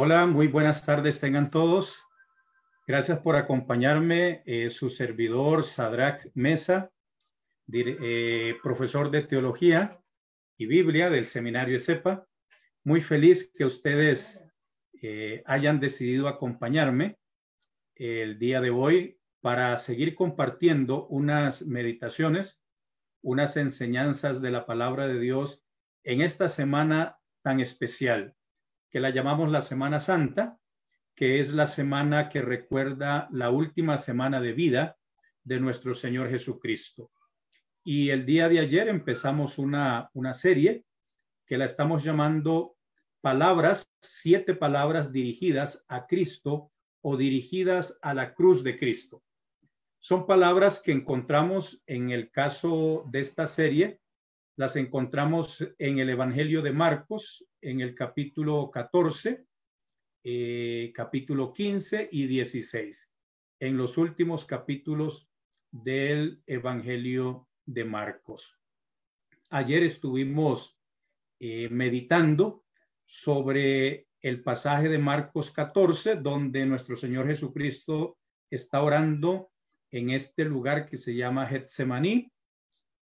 Hola, muy buenas tardes tengan todos. Gracias por acompañarme, eh, su servidor Sadrach Mesa, eh, profesor de Teología y Biblia del Seminario CEPA. Muy feliz que ustedes eh, hayan decidido acompañarme el día de hoy para seguir compartiendo unas meditaciones, unas enseñanzas de la palabra de Dios en esta semana tan especial que la llamamos la Semana Santa, que es la semana que recuerda la última semana de vida de nuestro Señor Jesucristo. Y el día de ayer empezamos una, una serie que la estamos llamando palabras, siete palabras dirigidas a Cristo o dirigidas a la cruz de Cristo. Son palabras que encontramos en el caso de esta serie las encontramos en el Evangelio de Marcos, en el capítulo 14, eh, capítulo 15 y 16, en los últimos capítulos del Evangelio de Marcos. Ayer estuvimos eh, meditando sobre el pasaje de Marcos 14, donde nuestro Señor Jesucristo está orando en este lugar que se llama Getsemaní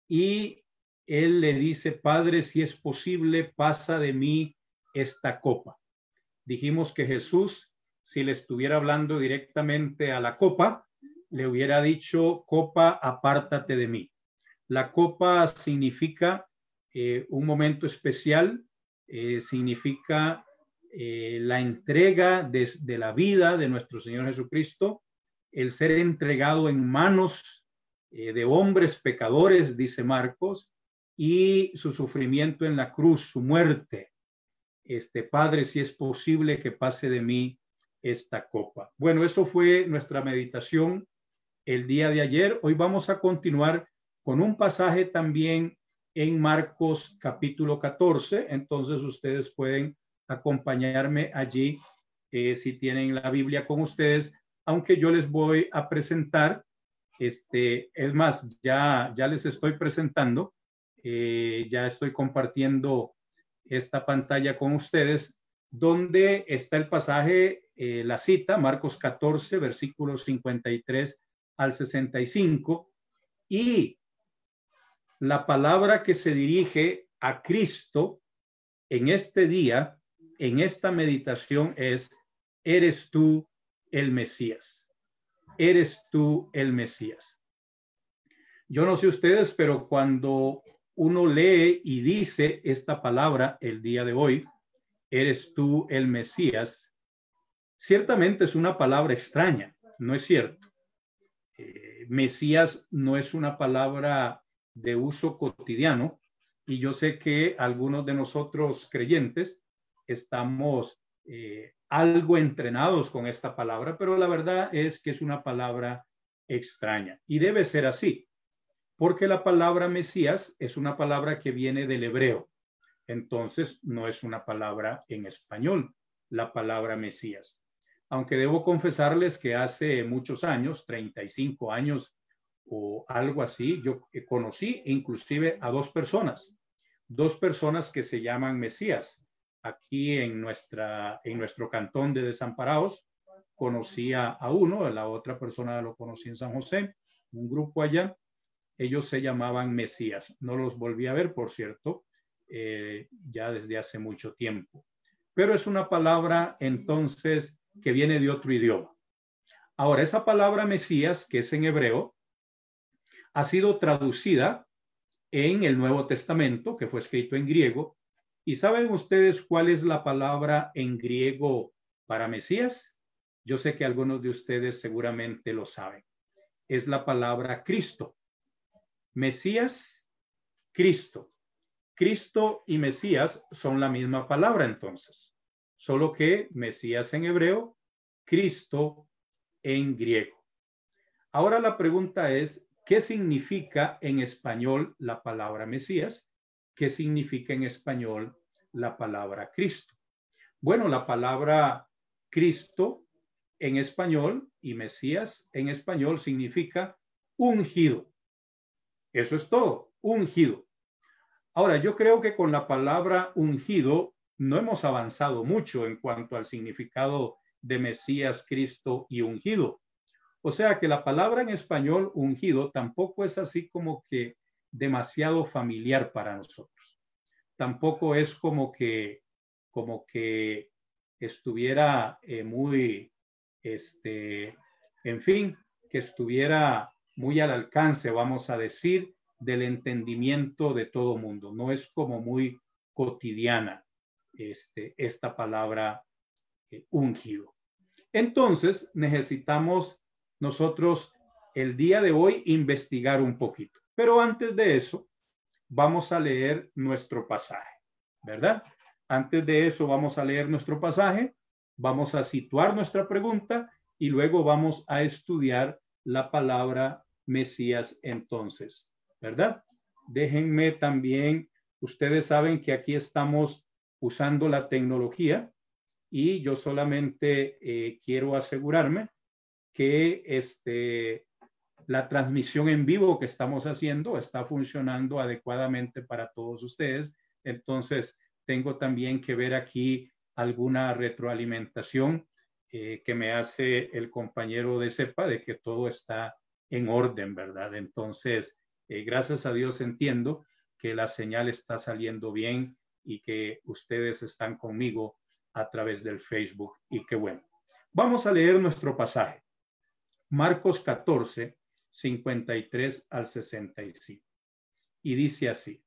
y él le dice, Padre, si es posible, pasa de mí esta copa. Dijimos que Jesús, si le estuviera hablando directamente a la copa, le hubiera dicho, copa, apártate de mí. La copa significa eh, un momento especial, eh, significa eh, la entrega de, de la vida de nuestro Señor Jesucristo, el ser entregado en manos de hombres pecadores, dice Marcos, y su sufrimiento en la cruz, su muerte. Este Padre, si es posible que pase de mí esta copa. Bueno, eso fue nuestra meditación el día de ayer. Hoy vamos a continuar con un pasaje también en Marcos capítulo 14. Entonces ustedes pueden acompañarme allí eh, si tienen la Biblia con ustedes, aunque yo les voy a presentar, este, es más, ya, ya les estoy presentando eh, ya estoy compartiendo esta pantalla con ustedes, donde está el pasaje, eh, la cita, Marcos 14, versículos 53 al 65, y la palabra que se dirige a Cristo en este día, en esta meditación es, eres tú el Mesías, eres tú el Mesías. Yo no sé ustedes, pero cuando uno lee y dice esta palabra el día de hoy, eres tú el Mesías, ciertamente es una palabra extraña, ¿no es cierto? Eh, Mesías no es una palabra de uso cotidiano y yo sé que algunos de nosotros creyentes estamos eh, algo entrenados con esta palabra, pero la verdad es que es una palabra extraña y debe ser así porque la palabra Mesías es una palabra que viene del hebreo. Entonces, no es una palabra en español, la palabra Mesías. Aunque debo confesarles que hace muchos años, 35 años o algo así, yo conocí inclusive a dos personas, dos personas que se llaman Mesías. Aquí en, nuestra, en nuestro cantón de Desamparados, conocí a uno, la otra persona lo conocí en San José, un grupo allá, ellos se llamaban Mesías. No los volví a ver, por cierto, eh, ya desde hace mucho tiempo. Pero es una palabra entonces que viene de otro idioma. Ahora, esa palabra Mesías, que es en hebreo, ha sido traducida en el Nuevo Testamento, que fue escrito en griego. ¿Y saben ustedes cuál es la palabra en griego para Mesías? Yo sé que algunos de ustedes seguramente lo saben. Es la palabra Cristo. Mesías, Cristo. Cristo y Mesías son la misma palabra entonces, solo que Mesías en hebreo, Cristo en griego. Ahora la pregunta es, ¿qué significa en español la palabra Mesías? ¿Qué significa en español la palabra Cristo? Bueno, la palabra Cristo en español y Mesías en español significa ungido. Eso es todo, ungido. Ahora, yo creo que con la palabra ungido no hemos avanzado mucho en cuanto al significado de Mesías, Cristo y ungido. O sea que la palabra en español ungido tampoco es así como que demasiado familiar para nosotros. Tampoco es como que, como que estuviera eh, muy, este, en fin, que estuviera muy al alcance, vamos a decir, del entendimiento de todo mundo. No es como muy cotidiana este, esta palabra eh, ungido. Entonces, necesitamos nosotros el día de hoy investigar un poquito. Pero antes de eso, vamos a leer nuestro pasaje, ¿verdad? Antes de eso, vamos a leer nuestro pasaje, vamos a situar nuestra pregunta y luego vamos a estudiar la palabra Mesías entonces, ¿verdad? Déjenme también, ustedes saben que aquí estamos usando la tecnología y yo solamente eh, quiero asegurarme que este, la transmisión en vivo que estamos haciendo está funcionando adecuadamente para todos ustedes. Entonces, tengo también que ver aquí alguna retroalimentación eh, que me hace el compañero de CEPA de que todo está en orden, ¿verdad? Entonces, eh, gracias a Dios entiendo que la señal está saliendo bien y que ustedes están conmigo a través del Facebook y qué bueno. Vamos a leer nuestro pasaje. Marcos 14, 53 al 65. Y dice así.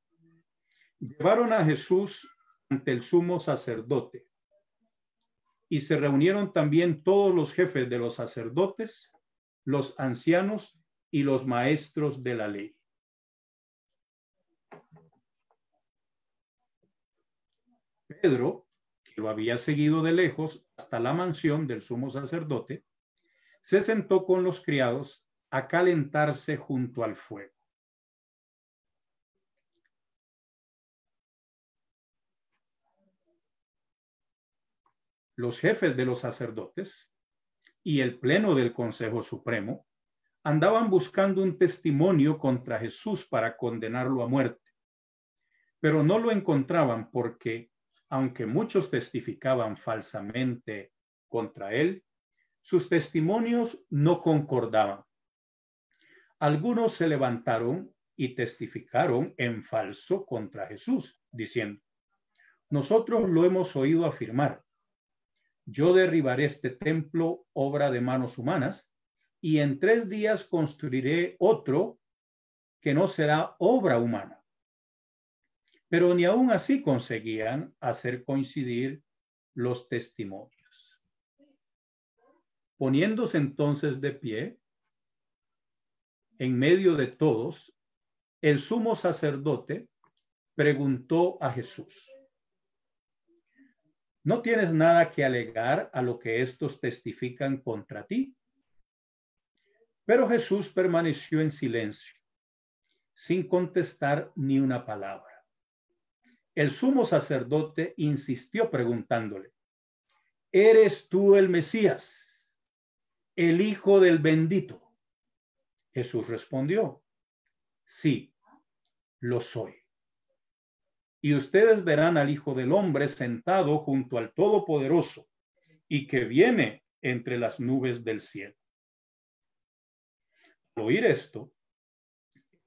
Llevaron a Jesús ante el sumo sacerdote y se reunieron también todos los jefes de los sacerdotes, los ancianos y los maestros de la ley. Pedro, que lo había seguido de lejos hasta la mansión del sumo sacerdote, se sentó con los criados a calentarse junto al fuego. Los jefes de los sacerdotes y el pleno del Consejo Supremo andaban buscando un testimonio contra Jesús para condenarlo a muerte, pero no lo encontraban porque aunque muchos testificaban falsamente contra él, sus testimonios no concordaban. Algunos se levantaron y testificaron en falso contra Jesús, diciendo, nosotros lo hemos oído afirmar, yo derribaré este templo, obra de manos humanas, y en tres días construiré otro que no será obra humana pero ni aún así conseguían hacer coincidir los testimonios. Poniéndose entonces de pie, en medio de todos, el sumo sacerdote preguntó a Jesús, ¿no tienes nada que alegar a lo que estos testifican contra ti? Pero Jesús permaneció en silencio, sin contestar ni una palabra. El sumo sacerdote insistió preguntándole, ¿eres tú el Mesías, el Hijo del bendito? Jesús respondió, sí, lo soy. Y ustedes verán al Hijo del Hombre sentado junto al Todopoderoso y que viene entre las nubes del cielo. Al oír esto,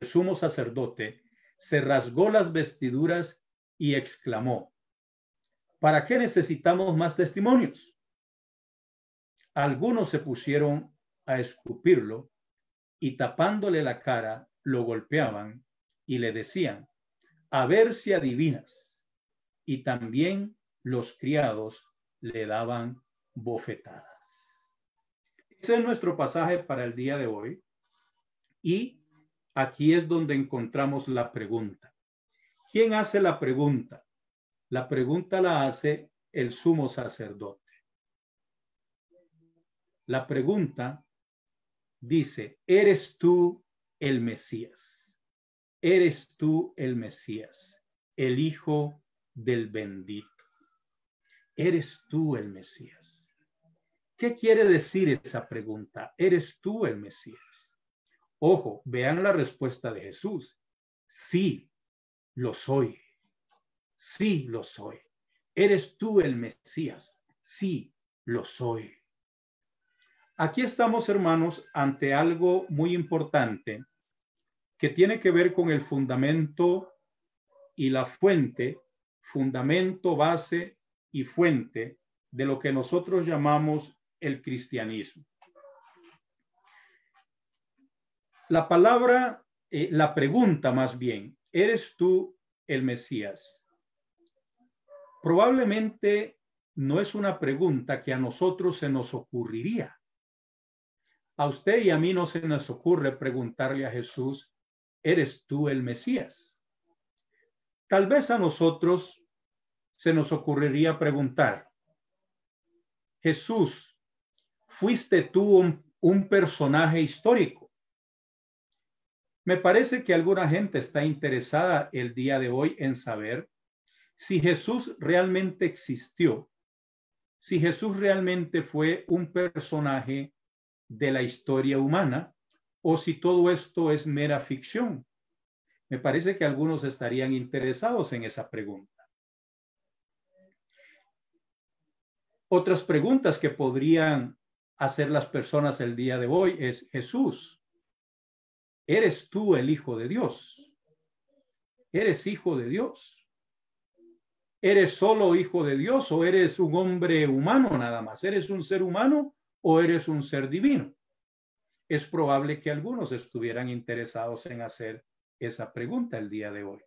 el sumo sacerdote se rasgó las vestiduras y exclamó, ¿para qué necesitamos más testimonios? Algunos se pusieron a escupirlo y tapándole la cara lo golpeaban y le decían, a ver si adivinas. Y también los criados le daban bofetadas. Ese es nuestro pasaje para el día de hoy. Y aquí es donde encontramos la pregunta. ¿Quién hace la pregunta? La pregunta la hace el sumo sacerdote. La pregunta dice, ¿eres tú el Mesías? ¿Eres tú el Mesías, el Hijo del bendito? ¿Eres tú el Mesías? ¿Qué quiere decir esa pregunta? ¿Eres tú el Mesías? Ojo, vean la respuesta de Jesús. Sí, lo soy. Sí, lo soy. ¿eres tú el Mesías? Sí, lo soy. Aquí estamos, hermanos, ante algo muy importante que tiene que ver con el fundamento y la fuente, fundamento, base y fuente de lo que nosotros llamamos el cristianismo. La palabra, eh, la pregunta más bien, ¿eres tú el Mesías? Probablemente no es una pregunta que a nosotros se nos ocurriría. A usted y a mí no se nos ocurre preguntarle a Jesús, ¿eres tú el Mesías? Tal vez a nosotros se nos ocurriría preguntar, Jesús, ¿fuiste tú un, personaje histórico? Me parece que alguna gente está interesada el día de hoy en saber si Jesús realmente existió, si Jesús realmente fue un personaje de la historia humana o si todo esto es mera ficción. Me parece que algunos estarían interesados en esa pregunta. Otras preguntas que podrían hacer las personas el día de hoy es, Jesús, ¿eres tú el Hijo de Dios? ¿Eres hijo de Dios? ¿Eres solo hijo de Dios o eres un hombre humano nada más? ¿Eres un ser humano o eres un ser divino? Es probable que algunos estuvieran interesados en hacer esa pregunta el día de hoy.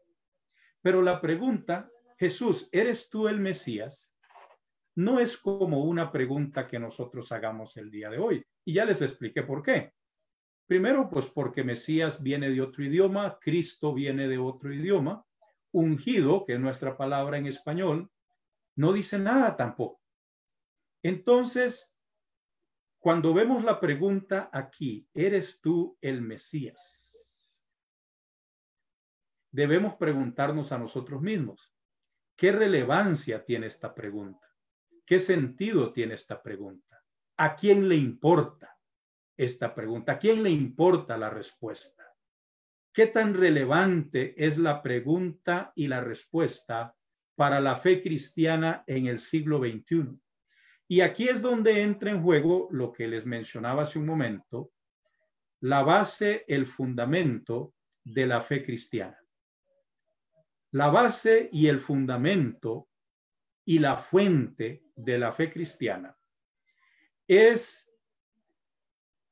Pero la pregunta, Jesús, ¿eres tú el Mesías? No es como una pregunta que nosotros hagamos el día de hoy. Y ya les expliqué por qué. Primero, pues porque Mesías viene de otro idioma, Cristo viene de otro idioma, ungido, que es nuestra palabra en español, no dice nada tampoco. Entonces, cuando vemos la pregunta aquí, ¿eres tú el Mesías? Debemos preguntarnos a nosotros mismos, ¿qué relevancia tiene esta pregunta? ¿Qué sentido tiene esta pregunta? ¿A quién le importa esta pregunta? ¿A quién le importa la respuesta? ¿Qué tan relevante es la pregunta y la respuesta para la fe cristiana en el siglo XXI? Y aquí es donde entra en juego lo que les mencionaba hace un momento, la base, el fundamento de la fe cristiana. La base y el fundamento y la fuente de la fe cristiana es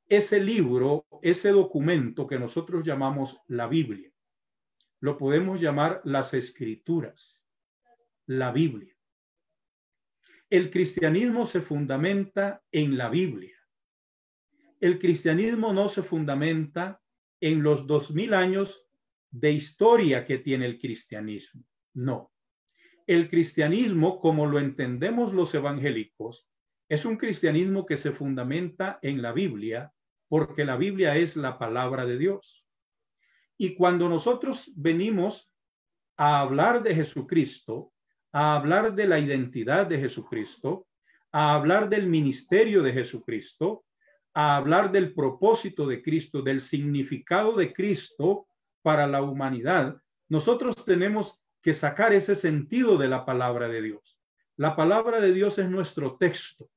ese libro, ese documento que nosotros llamamos la Biblia. Lo podemos llamar las escrituras, la Biblia. El cristianismo se fundamenta en la Biblia. El cristianismo no se fundamenta en los dos mil años de historia que tiene el cristianismo. No. El cristianismo, como lo entendemos los evangélicos, es un cristianismo que se fundamenta en la Biblia porque la Biblia es la palabra de Dios. Y cuando nosotros venimos a hablar de Jesucristo, a hablar de la identidad de Jesucristo, a hablar del ministerio de Jesucristo, a hablar del propósito de Cristo, del significado de Cristo para la humanidad, nosotros tenemos que sacar ese sentido de la palabra de Dios. La palabra de Dios es nuestro texto.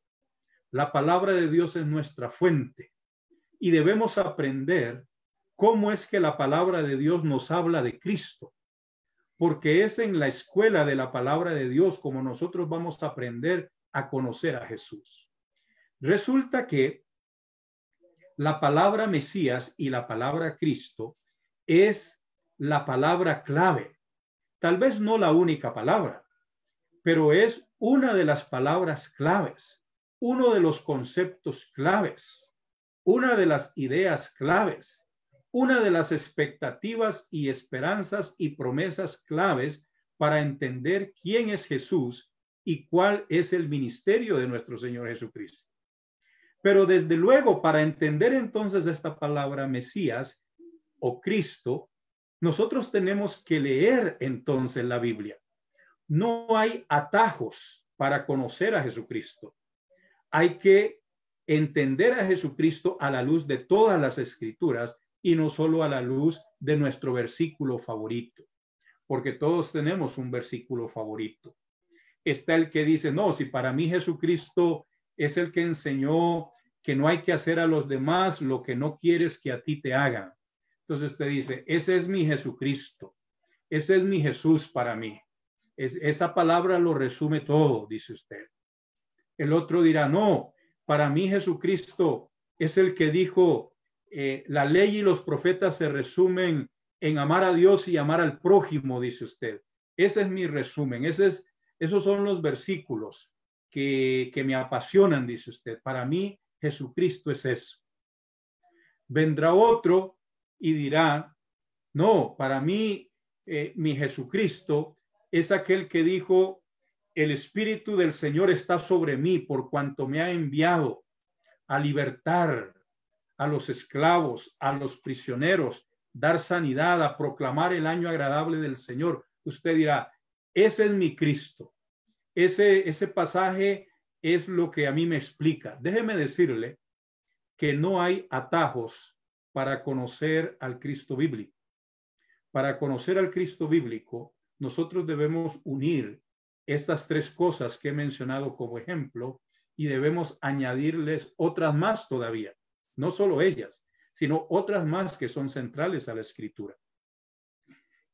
La palabra de Dios es nuestra fuente y debemos aprender cómo es que la palabra de Dios nos habla de Cristo, porque es en la escuela de la palabra de Dios como nosotros vamos a aprender a conocer a Jesús. Resulta que la palabra Mesías y la palabra Cristo es la palabra clave. Tal vez no la única palabra, pero es una de las palabras claves, uno de los conceptos claves una de las ideas claves, una de las expectativas y esperanzas y promesas claves para entender quién es Jesús y cuál es el ministerio de nuestro Señor Jesucristo. Pero desde luego, para entender entonces esta palabra Mesías o Cristo, nosotros tenemos que leer entonces la Biblia. No hay atajos para conocer a Jesucristo. Hay que entender a Jesucristo a la luz de todas las escrituras y no solo a la luz de nuestro versículo favorito, porque todos tenemos un versículo favorito. está el que dice, no, si para mí Jesucristo es el que enseñó que no hay que hacer a los demás lo que no quieres que a ti te hagan. Entonces usted dice, ese es mi Jesucristo, ese es mi Jesús para mí. Es, esa palabra lo resume todo, dice usted. El otro dirá, no, para mí Jesucristo es el que dijo, eh, la ley y los profetas se resumen en amar a Dios y amar al prójimo, dice usted. Ese es mi resumen, ese es, esos son los versículos que, que me apasionan, dice usted. Para mí Jesucristo es eso. Vendrá otro y dirá, no, para mí eh, mi Jesucristo es aquel que dijo, el Espíritu del Señor está sobre mí por cuanto me ha enviado a libertar a los esclavos, a los prisioneros, dar sanidad, a proclamar el año agradable del Señor. Usted dirá, ese es mi Cristo. Ese, ese pasaje es lo que a mí me explica. Déjeme decirle que no hay atajos para conocer al Cristo bíblico. Para conocer al Cristo bíblico, nosotros debemos unir estas tres cosas que he mencionado como ejemplo y debemos añadirles otras más todavía, no solo ellas, sino otras más que son centrales a la escritura.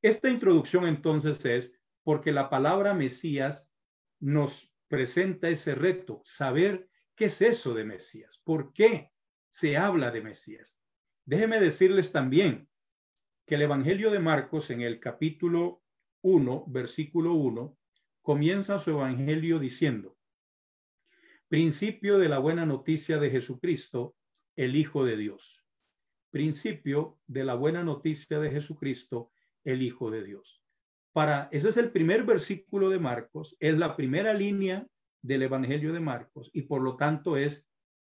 Esta introducción entonces es porque la palabra Mesías nos presenta ese reto, saber qué es eso de Mesías, por qué se habla de Mesías. Déjeme decirles también que el Evangelio de Marcos en el capítulo 1, versículo 1, comienza su Evangelio diciendo, principio de la buena noticia de Jesucristo, el Hijo de Dios. Principio de la buena noticia de Jesucristo, el Hijo de Dios. Para, ese es el primer versículo de Marcos, es la primera línea del Evangelio de Marcos y por lo tanto es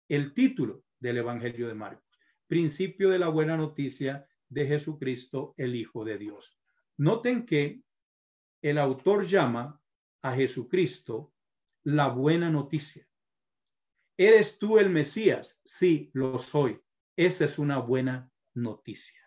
el título del Evangelio de Marcos. Principio de la buena noticia de Jesucristo, el Hijo de Dios. Noten que el autor llama a Jesucristo la buena noticia. ¿Eres tú el Mesías? Sí, lo soy. Esa es una buena noticia.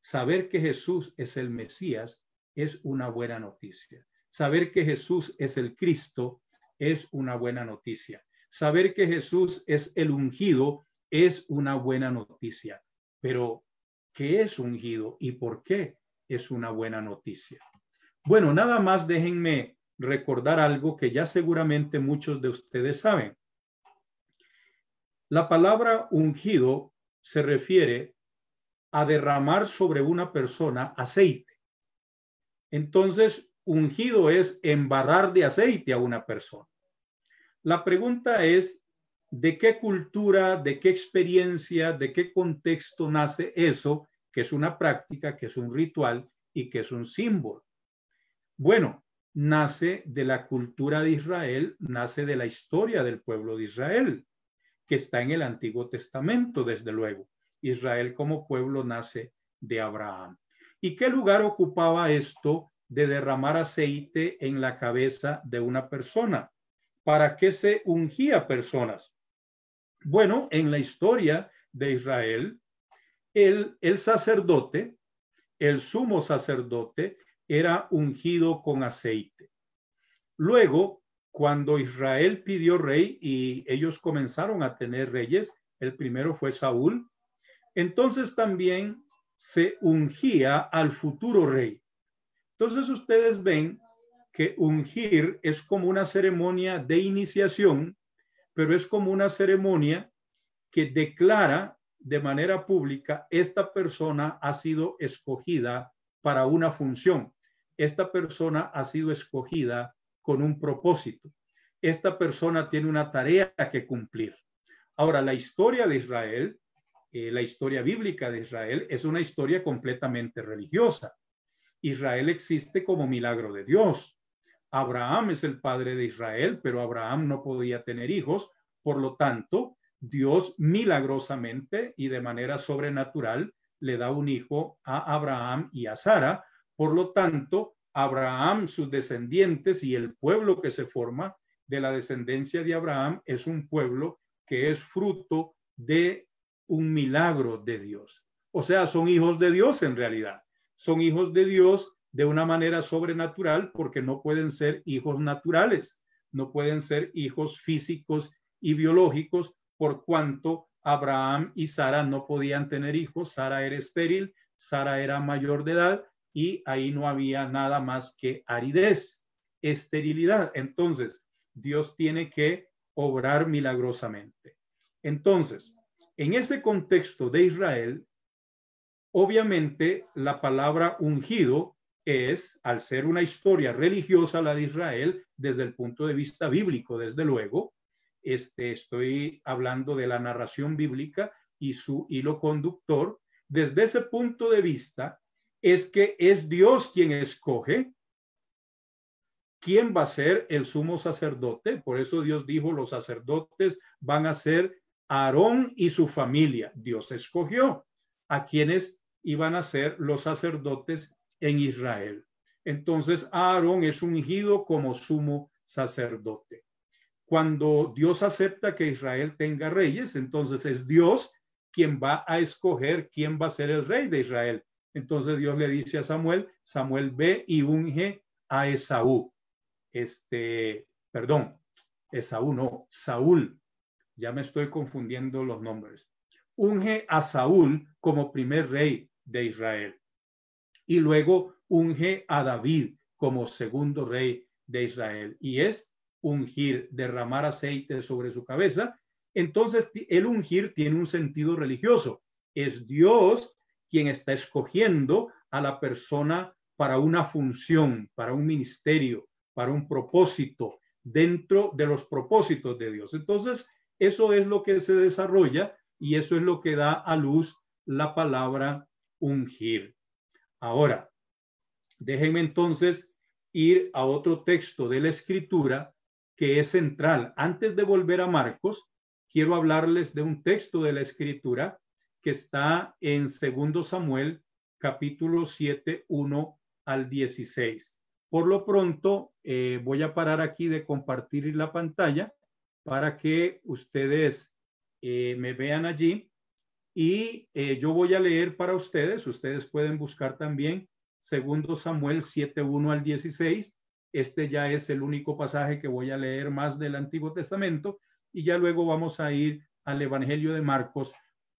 Saber que Jesús es el Mesías es una buena noticia. Saber que Jesús es el Cristo es una buena noticia. Saber que Jesús es el ungido es una buena noticia. Pero, ¿qué es ungido y por qué es una buena noticia? Bueno, nada más déjenme recordar algo que ya seguramente muchos de ustedes saben. La palabra ungido se refiere a derramar sobre una persona aceite. Entonces, ungido es embarrar de aceite a una persona. La pregunta es, ¿de qué cultura, de qué experiencia, de qué contexto nace eso, que es una práctica, que es un ritual y que es un símbolo? Bueno, nace de la cultura de Israel, nace de la historia del pueblo de Israel, que está en el Antiguo Testamento, desde luego. Israel como pueblo nace de Abraham. ¿Y qué lugar ocupaba esto de derramar aceite en la cabeza de una persona? ¿Para qué se ungía personas? Bueno, en la historia de Israel, el, el sacerdote, el sumo sacerdote, era ungido con aceite. Luego, cuando Israel pidió rey y ellos comenzaron a tener reyes, el primero fue Saúl, entonces también se ungía al futuro rey. Entonces ustedes ven que ungir es como una ceremonia de iniciación, pero es como una ceremonia que declara de manera pública, esta persona ha sido escogida para una función. Esta persona ha sido escogida con un propósito. Esta persona tiene una tarea que cumplir. Ahora, la historia de Israel, eh, la historia bíblica de Israel, es una historia completamente religiosa. Israel existe como milagro de Dios. Abraham es el padre de Israel, pero Abraham no podía tener hijos. Por lo tanto, Dios milagrosamente y de manera sobrenatural le da un hijo a Abraham y a Sara, por lo tanto, Abraham, sus descendientes y el pueblo que se forma de la descendencia de Abraham es un pueblo que es fruto de un milagro de Dios. O sea, son hijos de Dios en realidad. Son hijos de Dios de una manera sobrenatural porque no pueden ser hijos naturales. no pueden ser hijos físicos y biológicos por cuanto Abraham y Sara no podían tener hijos, Sara era estéril, Sara era mayor de edad y ahí no había nada más que aridez, esterilidad. Entonces, Dios tiene que obrar milagrosamente. Entonces, en ese contexto de Israel, obviamente la palabra ungido es, al ser una historia religiosa la de Israel, desde el punto de vista bíblico, desde luego, este, estoy hablando de la narración bíblica y su hilo conductor, desde ese punto de vista, es que es Dios quien escoge quién va a ser el sumo sacerdote. Por eso Dios dijo, los sacerdotes van a ser Aarón y su familia. Dios escogió a quienes iban a ser los sacerdotes en Israel. Entonces Aarón es ungido como sumo sacerdote. Cuando Dios acepta que Israel tenga reyes, entonces es Dios quien va a escoger quién va a ser el rey de Israel. Entonces Dios le dice a Samuel, Samuel ve y unge a Esaú. Este, perdón, Esaú, no, Saúl, ya me estoy confundiendo los nombres, unge a Saúl como primer rey de Israel. Y luego unge a David como segundo rey de Israel. Y es ungir, derramar aceite sobre su cabeza. Entonces, el ungir tiene un sentido religioso. Es Dios quien está escogiendo a la persona para una función, para un ministerio, para un propósito dentro de los propósitos de Dios. Entonces, eso es lo que se desarrolla y eso es lo que da a luz la palabra ungir. Ahora, déjenme entonces ir a otro texto de la escritura que es central. Antes de volver a Marcos, quiero hablarles de un texto de la escritura que está en segundo Samuel capítulo 7, 1 al 16. Por lo pronto, eh, voy a parar aquí de compartir la pantalla para que ustedes eh, me vean allí y eh, yo voy a leer para ustedes. Ustedes pueden buscar también segundo Samuel 7:1 al 16. Este ya es el único pasaje que voy a leer más del Antiguo Testamento y ya luego vamos a ir al Evangelio de Marcos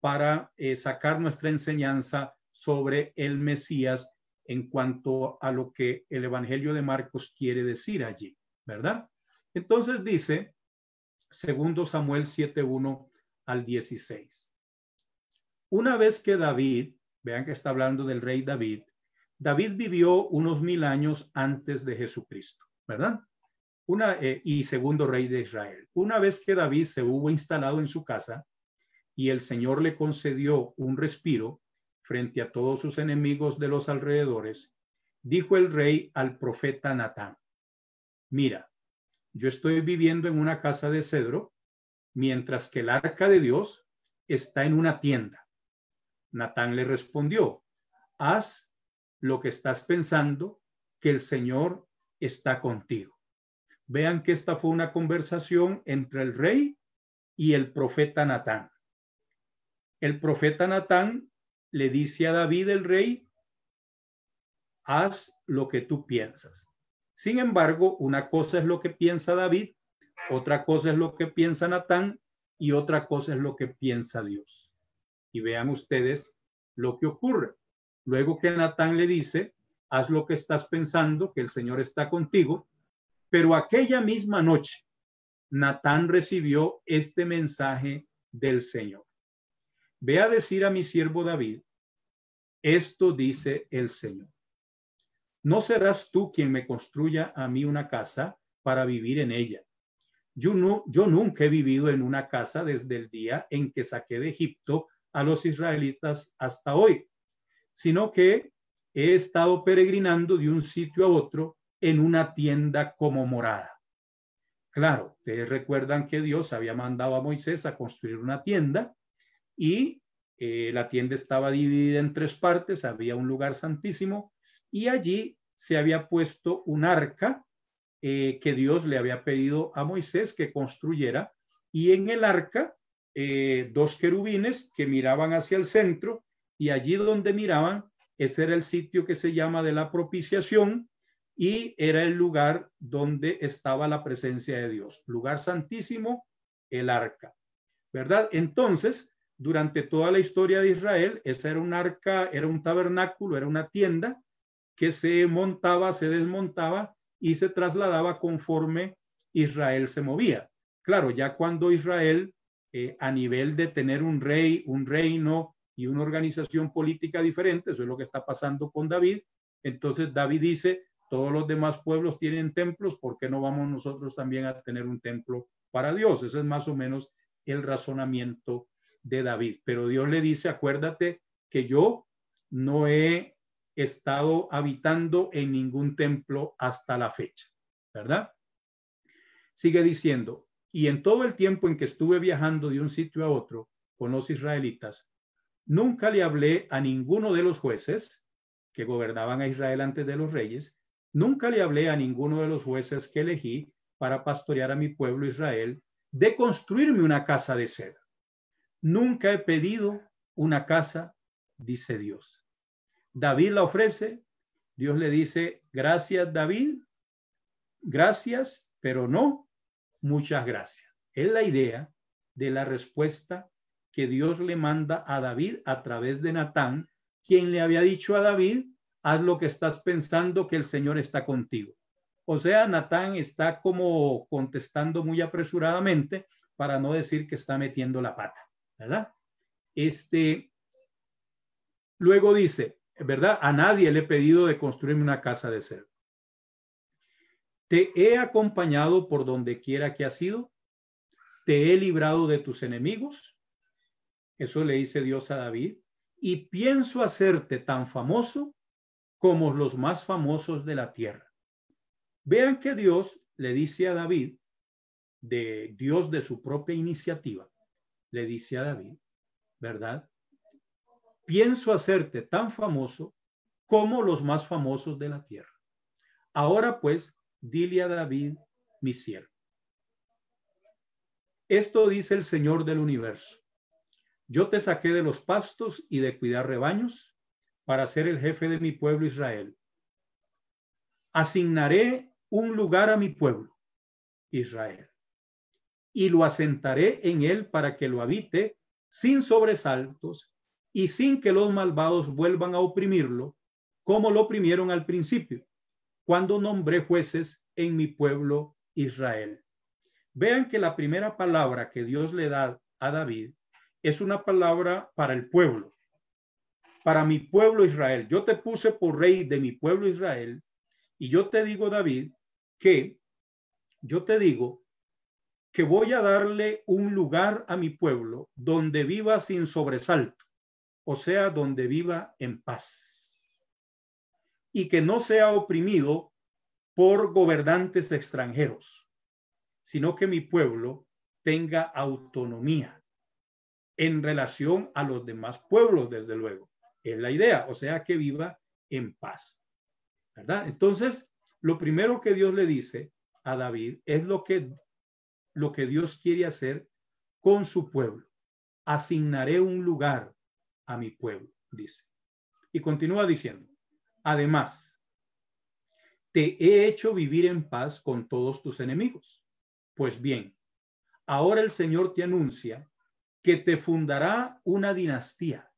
para sacar nuestra enseñanza sobre el Mesías en cuanto a lo que el Evangelio de Marcos quiere decir allí, ¿verdad? Entonces dice, segundo Samuel 7:1 al 16. Una vez que David, vean que está hablando del rey David, David vivió unos mil años antes de Jesucristo, ¿verdad? Una, eh, y segundo rey de Israel. Una vez que David se hubo instalado en su casa y el Señor le concedió un respiro, frente a todos sus enemigos de los alrededores, dijo el rey al profeta Natán, mira, yo estoy viviendo en una casa de cedro, mientras que el arca de Dios está en una tienda. Natán le respondió, haz lo que estás pensando, que el Señor está contigo. Vean que esta fue una conversación entre el rey y el profeta Natán. El profeta Natán le dice a David el rey, haz lo que tú piensas. Sin embargo, una cosa es lo que piensa David, otra cosa es lo que piensa Natán y otra cosa es lo que piensa Dios. Y vean ustedes lo que ocurre. Luego que Natán le dice, haz lo que estás pensando, que el Señor está contigo, pero aquella misma noche, Natán recibió este mensaje del Señor. Ve a decir a mi siervo David, esto dice el Señor. No serás tú quien me construya a mí una casa para vivir en ella. Yo, no, yo nunca he vivido en una casa desde el día en que saqué de Egipto a los israelitas hasta hoy, sino que he estado peregrinando de un sitio a otro en una tienda como morada. Claro, ustedes recuerdan que Dios había mandado a Moisés a construir una tienda y eh, la tienda estaba dividida en tres partes, había un lugar santísimo y allí se había puesto un arca eh, que Dios le había pedido a Moisés que construyera y en el arca eh, dos querubines que miraban hacia el centro y allí donde miraban, ese era el sitio que se llama de la propiciación y era el lugar donde estaba la presencia de Dios. Lugar santísimo, el arca. ¿Verdad? Entonces, durante toda la historia de Israel, esa era un arca, era un tabernáculo, era una tienda que se montaba, se desmontaba y se trasladaba conforme Israel se movía. Claro, ya cuando Israel, eh, a nivel de tener un rey, un reino y una organización política diferente, eso es lo que está pasando con David, entonces David dice, todos los demás pueblos tienen templos, ¿por qué no vamos nosotros también a tener un templo para Dios? Ese es más o menos el razonamiento de David. Pero Dios le dice, acuérdate que yo no he estado habitando en ningún templo hasta la fecha, ¿verdad? Sigue diciendo, y en todo el tiempo en que estuve viajando de un sitio a otro con los israelitas, nunca le hablé a ninguno de los jueces que gobernaban a Israel antes de los reyes, nunca le hablé a ninguno de los jueces que elegí para pastorear a mi pueblo Israel de construirme una casa de seda. Nunca he pedido una casa, dice Dios. David la ofrece, Dios le dice, gracias David, gracias, pero no, muchas gracias. Es la idea de la respuesta que Dios le manda a David a través de Natán, quien le había dicho a David, haz lo que estás pensando que el Señor está contigo. O sea, Natán está como contestando muy apresuradamente para no decir que está metiendo la pata, ¿verdad? Este, luego dice, ¿verdad? A nadie le he pedido de construirme una casa de cerdo. Te he acompañado por donde quiera que has ido. Te he librado de tus enemigos. Eso le dice Dios a David. Y pienso hacerte tan famoso como los más famosos de la tierra. Vean que Dios le dice a David, de Dios de su propia iniciativa, le dice a David, ¿verdad? pienso hacerte tan famoso como los más famosos de la tierra. Ahora pues, dile a David, mi siervo. Esto dice el Señor del universo. Yo te saqué de los pastos y de cuidar rebaños para ser el jefe de mi pueblo Israel. Asignaré un lugar a mi pueblo, Israel, y lo asentaré en él para que lo habite sin sobresaltos y sin que los malvados vuelvan a oprimirlo, como lo oprimieron al principio, cuando nombré jueces en mi pueblo Israel. Vean que la primera palabra que Dios le da a David es una palabra para el pueblo, para mi pueblo Israel. Yo te puse por rey de mi pueblo Israel y yo te digo, David, que yo te digo que voy a darle un lugar a mi pueblo donde viva sin sobresalto o sea, donde viva en paz, y que no sea oprimido por gobernantes extranjeros, sino que mi pueblo tenga autonomía en relación a los demás pueblos, desde luego. Es la idea, o sea, que viva en paz. ¿Verdad? Entonces, lo primero que Dios le dice a David es lo que, lo que Dios quiere hacer con su pueblo. Asignaré un lugar a mi pueblo, dice. Y continúa diciendo, además, te he hecho vivir en paz con todos tus enemigos. Pues bien, ahora el Señor te anuncia que te fundará una dinastía.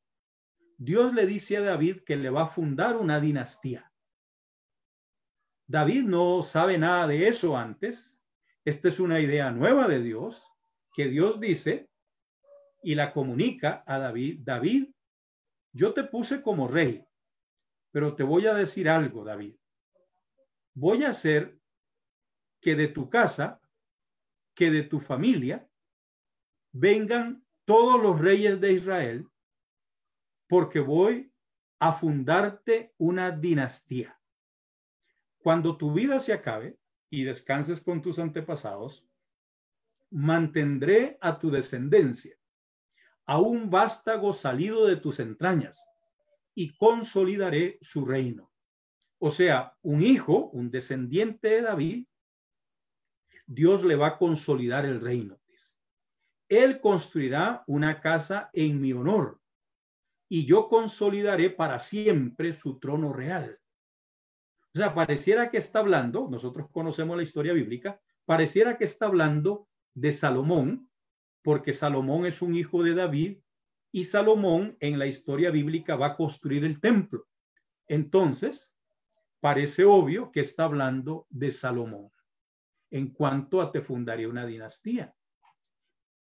Dios le dice a David que le va a fundar una dinastía. David no sabe nada de eso antes. Esta es una idea nueva de Dios que Dios dice y la comunica a David. David, yo te puse como rey, pero te voy a decir algo, David. Voy a hacer que de tu casa, que de tu familia, vengan todos los reyes de Israel, porque voy a fundarte una dinastía. Cuando tu vida se acabe y descanses con tus antepasados, mantendré a tu descendencia a un vástago salido de tus entrañas y consolidaré su reino. O sea, un hijo, un descendiente de David, Dios le va a consolidar el reino. Él construirá una casa en mi honor y yo consolidaré para siempre su trono real. O sea, pareciera que está hablando, nosotros conocemos la historia bíblica, pareciera que está hablando de Salomón, porque Salomón es un hijo de David y Salomón en la historia bíblica va a construir el templo. Entonces, parece obvio que está hablando de Salomón en cuanto a te fundaría una dinastía.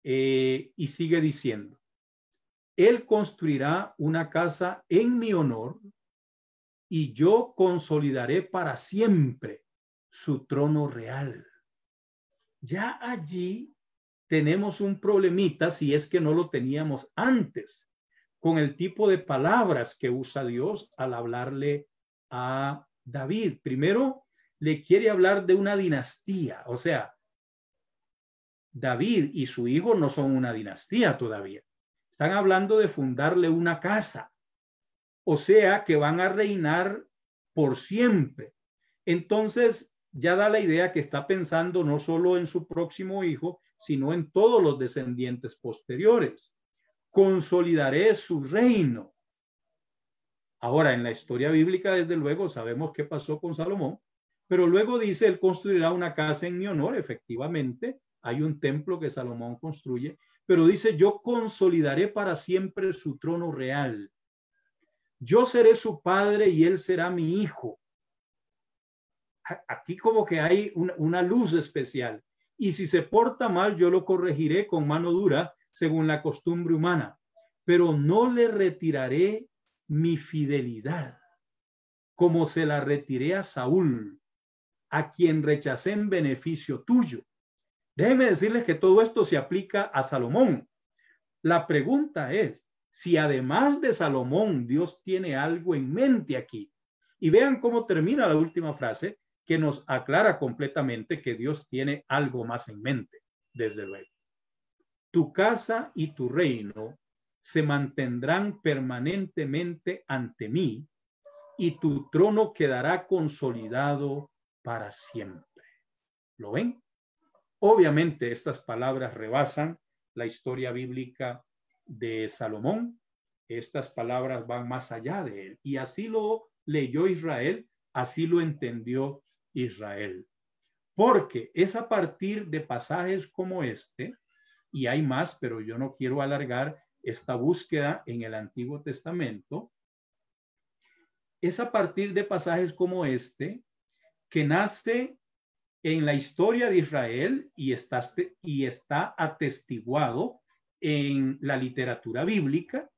Eh, y sigue diciendo, él construirá una casa en mi honor y yo consolidaré para siempre su trono real. Ya allí tenemos un problemita si es que no lo teníamos antes con el tipo de palabras que usa Dios al hablarle a David. Primero, le quiere hablar de una dinastía, o sea, David y su hijo no son una dinastía todavía. Están hablando de fundarle una casa, o sea, que van a reinar por siempre. Entonces, ya da la idea que está pensando no solo en su próximo hijo, sino en todos los descendientes posteriores. Consolidaré su reino. Ahora, en la historia bíblica, desde luego, sabemos qué pasó con Salomón, pero luego dice, él construirá una casa en mi honor, efectivamente, hay un templo que Salomón construye, pero dice, yo consolidaré para siempre su trono real. Yo seré su padre y él será mi hijo. Aquí como que hay una, luz especial. Y si se porta mal, yo lo corregiré con mano dura, según la costumbre humana, pero no le retiraré mi fidelidad, como se la retiré a Saúl, a quien rechacé en beneficio tuyo. Déjenme decirles que todo esto se aplica a Salomón. La pregunta es si además de Salomón Dios tiene algo en mente aquí. Y vean cómo termina la última frase que nos aclara completamente que Dios tiene algo más en mente, desde luego. Tu casa y tu reino se mantendrán permanentemente ante mí y tu trono quedará consolidado para siempre. ¿Lo ven? Obviamente estas palabras rebasan la historia bíblica de Salomón. Estas palabras van más allá de él. Y así lo leyó Israel, así lo entendió Israel. Porque es a partir de pasajes como este, y hay más, pero yo no quiero alargar esta búsqueda en el Antiguo Testamento, es a partir de pasajes como este que nace en la historia de Israel y está, y está atestiguado en la literatura bíblica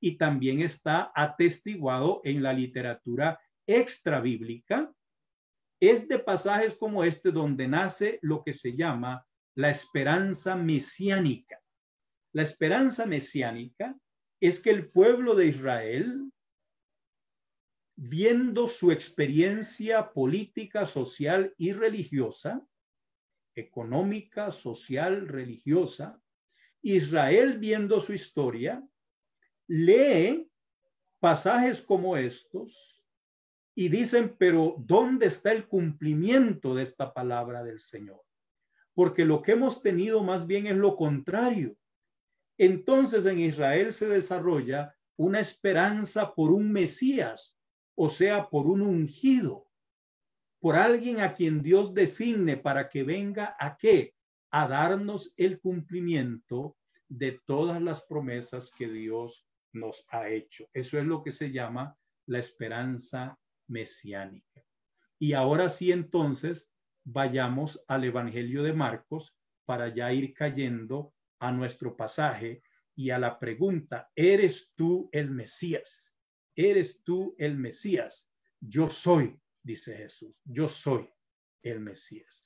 y también está atestiguado en la literatura extra bíblica es de pasajes como este donde nace lo que se llama la esperanza mesiánica. La esperanza mesiánica es que el pueblo de Israel, viendo su experiencia política, social y religiosa, económica, social, religiosa, Israel viendo su historia, lee pasajes como estos y dicen, pero ¿dónde está el cumplimiento de esta palabra del Señor? Porque lo que hemos tenido más bien es lo contrario. Entonces en Israel se desarrolla una esperanza por un Mesías, o sea, por un ungido, por alguien a quien Dios designe para que venga a qué? A darnos el cumplimiento de todas las promesas que Dios nos ha hecho. Eso es lo que se llama la esperanza mesiánica. Y ahora sí, entonces, vayamos al Evangelio de Marcos para ya ir cayendo a nuestro pasaje y a la pregunta, ¿eres tú el Mesías? ¿Eres tú el Mesías? Yo soy, dice Jesús, yo soy el Mesías.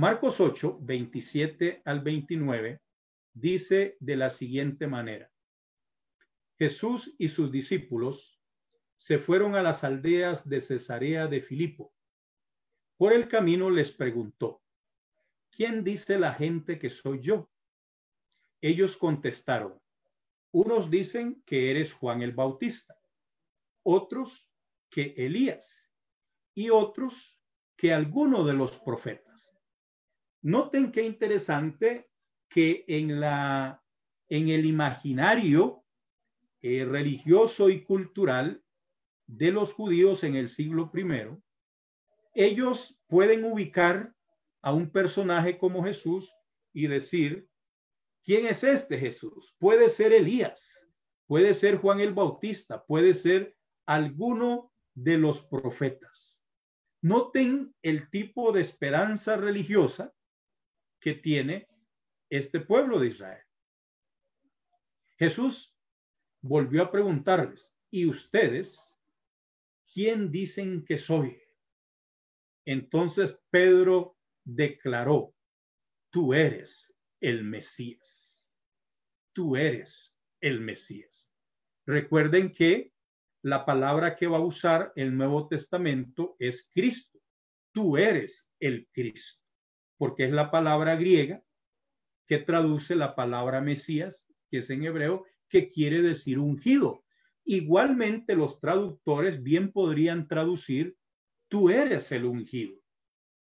Marcos 8, 27 al 29 dice de la siguiente manera, Jesús y sus discípulos se fueron a las aldeas de Cesarea de Filipo. Por el camino les preguntó, ¿quién dice la gente que soy yo? Ellos contestaron, unos dicen que eres Juan el Bautista, otros que Elías y otros que alguno de los profetas. Noten qué interesante que en la en el imaginario eh, religioso y cultural de los judíos en el siglo primero, ellos pueden ubicar a un personaje como Jesús y decir, ¿quién es este Jesús? Puede ser Elías, puede ser Juan el Bautista, puede ser alguno de los profetas. Noten el tipo de esperanza religiosa que tiene este pueblo de Israel. Jesús volvió a preguntarles, ¿y ustedes quién dicen que soy? Entonces Pedro declaró, tú eres el Mesías. Tú eres el Mesías. Recuerden que la palabra que va a usar el Nuevo Testamento es Cristo. Tú eres el Cristo, porque es la palabra griega que traduce la palabra Mesías, que es en hebreo, que quiere decir ungido. Igualmente los traductores bien podrían traducir, tú eres el ungido.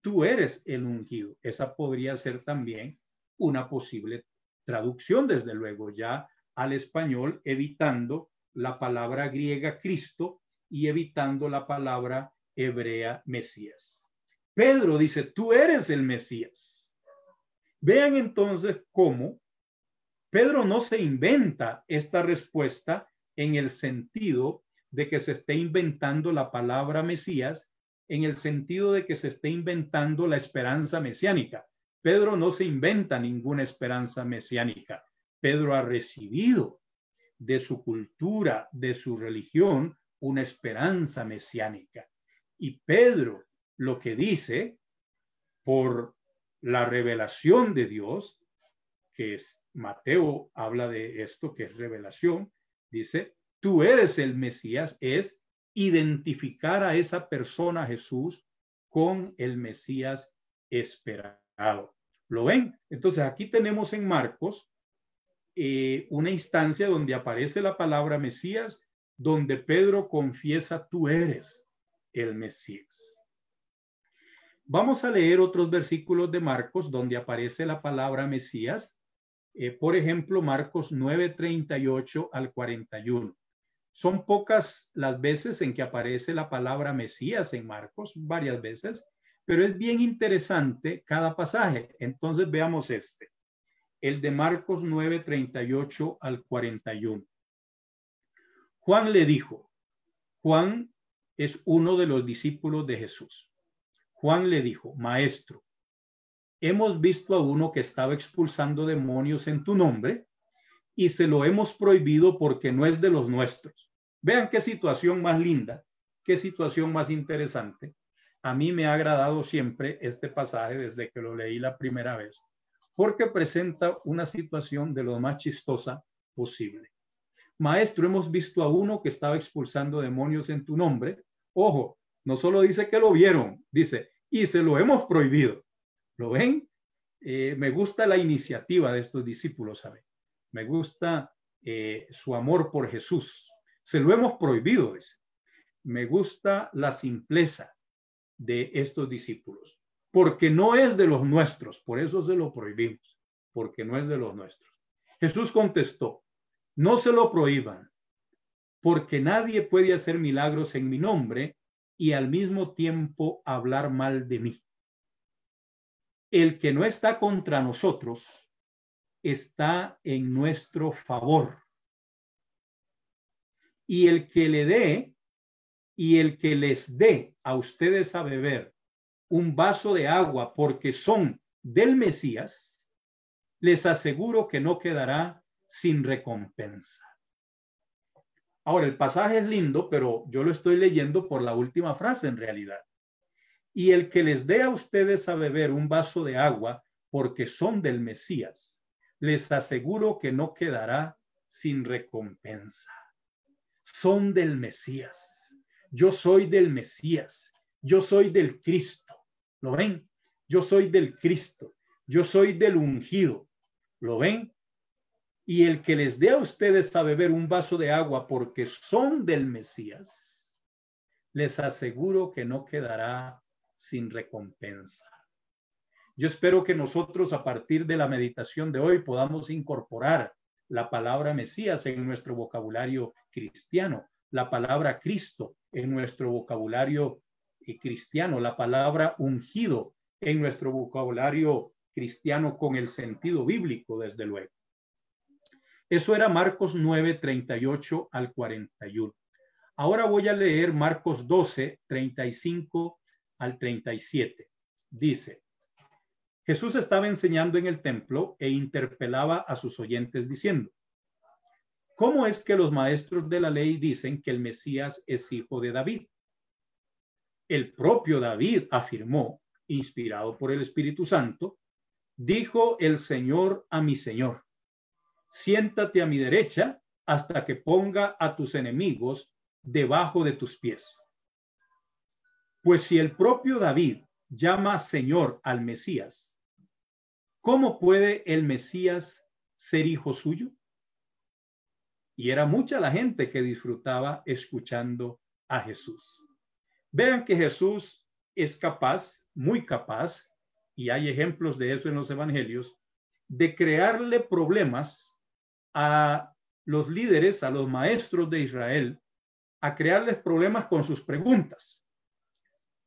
Tú eres el ungido. Esa podría ser también una posible traducción, desde luego, ya al español, evitando la palabra griega Cristo y evitando la palabra hebrea Mesías. Pedro dice, tú eres el Mesías. Vean entonces cómo Pedro no se inventa esta respuesta en el sentido de que se esté inventando la palabra Mesías, en el sentido de que se esté inventando la esperanza mesiánica. Pedro no se inventa ninguna esperanza mesiánica. Pedro ha recibido de su cultura, de su religión, una esperanza mesiánica. Y Pedro lo que dice, por la revelación de Dios, que es Mateo habla de esto, que es revelación, dice, tú eres el Mesías, es identificar a esa persona Jesús con el Mesías esperado. ¿Lo ven? Entonces aquí tenemos en Marcos eh, una instancia donde aparece la palabra Mesías, donde Pedro confiesa, tú eres el Mesías. Vamos a leer otros versículos de Marcos donde aparece la palabra Mesías. Eh, por ejemplo, Marcos 9, 38 al 41. Son pocas las veces en que aparece la palabra Mesías en Marcos, varias veces, pero es bien interesante cada pasaje. Entonces veamos este el de Marcos 9, 38 al 41. Juan le dijo, Juan es uno de los discípulos de Jesús. Juan le dijo, Maestro, hemos visto a uno que estaba expulsando demonios en tu nombre y se lo hemos prohibido porque no es de los nuestros. Vean qué situación más linda, qué situación más interesante. A mí me ha agradado siempre este pasaje desde que lo leí la primera vez porque presenta una situación de lo más chistosa posible. Maestro, hemos visto a uno que estaba expulsando demonios en tu nombre. Ojo, no solo dice que lo vieron, dice, y se lo hemos prohibido. ¿Lo ven? Eh, me gusta la iniciativa de estos discípulos, ¿sabe? Me gusta eh, su amor por Jesús. Se lo hemos prohibido, dice. Me gusta la simpleza de estos discípulos porque no es de los nuestros, por eso se lo prohibimos, porque no es de los nuestros. Jesús contestó, no se lo prohíban, porque nadie puede hacer milagros en mi nombre y al mismo tiempo hablar mal de mí. El que no está contra nosotros está en nuestro favor. Y el que le dé y el que les dé a ustedes a beber un vaso de agua porque son del Mesías, les aseguro que no quedará sin recompensa. Ahora, el pasaje es lindo, pero yo lo estoy leyendo por la última frase en realidad. Y el que les dé a ustedes a beber un vaso de agua porque son del Mesías, les aseguro que no quedará sin recompensa. Son del Mesías. Yo soy del Mesías. Yo soy del Cristo. ¿Lo ven? Yo soy del Cristo, yo soy del ungido. ¿Lo ven? Y el que les dé a ustedes a beber un vaso de agua porque son del Mesías, les aseguro que no quedará sin recompensa. Yo espero que nosotros a partir de la meditación de hoy podamos incorporar la palabra Mesías en nuestro vocabulario cristiano, la palabra Cristo en nuestro vocabulario eh, cristiano, la palabra ungido en nuestro vocabulario cristiano con el sentido bíblico, desde luego. Eso era Marcos 9, 38 al 41. Ahora voy a leer Marcos 12, 35 al 37. Dice, Jesús estaba enseñando en el templo e interpelaba a sus oyentes diciendo, ¿cómo es que los maestros de la ley dicen que el Mesías es hijo de David? El propio David afirmó, inspirado por el Espíritu Santo, dijo el Señor a mi Señor, siéntate a mi derecha hasta que ponga a tus enemigos debajo de tus pies. Pues si el propio David llama Señor al Mesías, ¿cómo puede el Mesías ser hijo suyo? Y era mucha la gente que disfrutaba escuchando a Jesús. Vean que Jesús es capaz, muy capaz, y hay ejemplos de eso en los evangelios, de crearle problemas a los líderes, a los maestros de Israel, a crearles problemas con sus preguntas.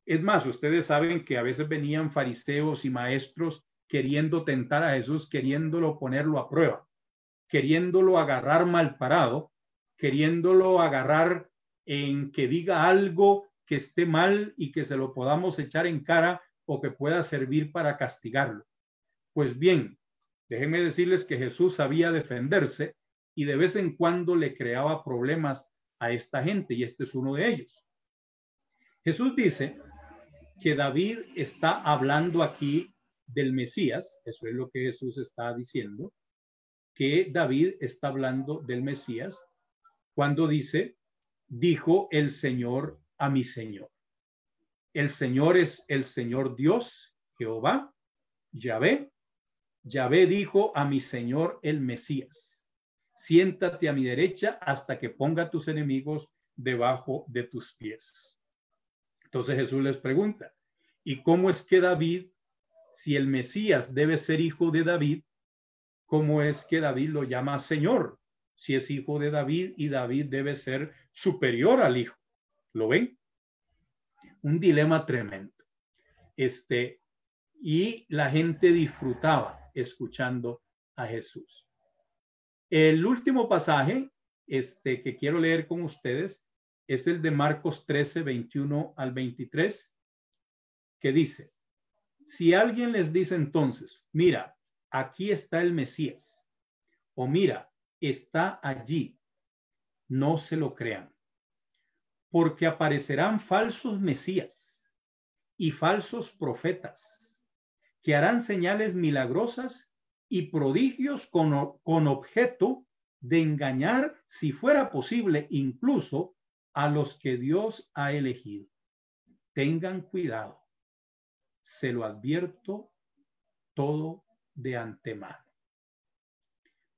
Es más, ustedes saben que a veces venían fariseos y maestros queriendo tentar a Jesús, queriéndolo ponerlo a prueba, queriéndolo agarrar mal parado, queriéndolo agarrar en que diga algo que esté mal y que se lo podamos echar en cara o que pueda servir para castigarlo. Pues bien, Déjenme decirles que Jesús sabía defenderse y de vez en cuando le creaba problemas a esta gente y este es uno de ellos. Jesús dice que David está hablando aquí del Mesías, eso es lo que Jesús está diciendo, que David está hablando del Mesías cuando dice, dijo el Señor a mi Señor. El Señor es el Señor Dios, Jehová, Yahvé, Yahvé dijo a mi Señor el Mesías, siéntate a mi derecha hasta que ponga tus enemigos debajo de tus pies. Entonces Jesús les pregunta, ¿y cómo es que David, si el Mesías debe ser hijo de David, cómo es que David lo llama Señor? Si es hijo de David y David debe ser superior al hijo. ¿Lo ven? Un dilema tremendo. Este, y la gente disfrutaba escuchando a Jesús. El último pasaje este, que quiero leer con ustedes es el de Marcos 13, 21 al 23, que dice, si alguien les dice entonces, mira, aquí está el Mesías, o mira, está allí, no se lo crean, porque aparecerán falsos Mesías y falsos profetas que harán señales milagrosas y prodigios con, con objeto de engañar, si fuera posible, incluso a los que Dios ha elegido. Tengan cuidado. Se lo advierto todo de antemano.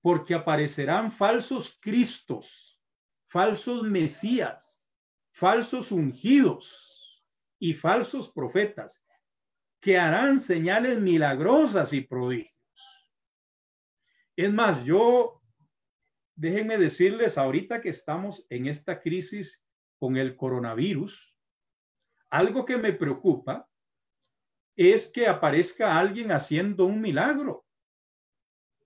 Porque aparecerán falsos cristos, falsos mesías, falsos ungidos y falsos profetas que harán señales milagrosas y prodigios. Es más, yo, déjenme decirles, ahorita que estamos en esta crisis con el coronavirus, algo que me preocupa es que aparezca alguien haciendo un milagro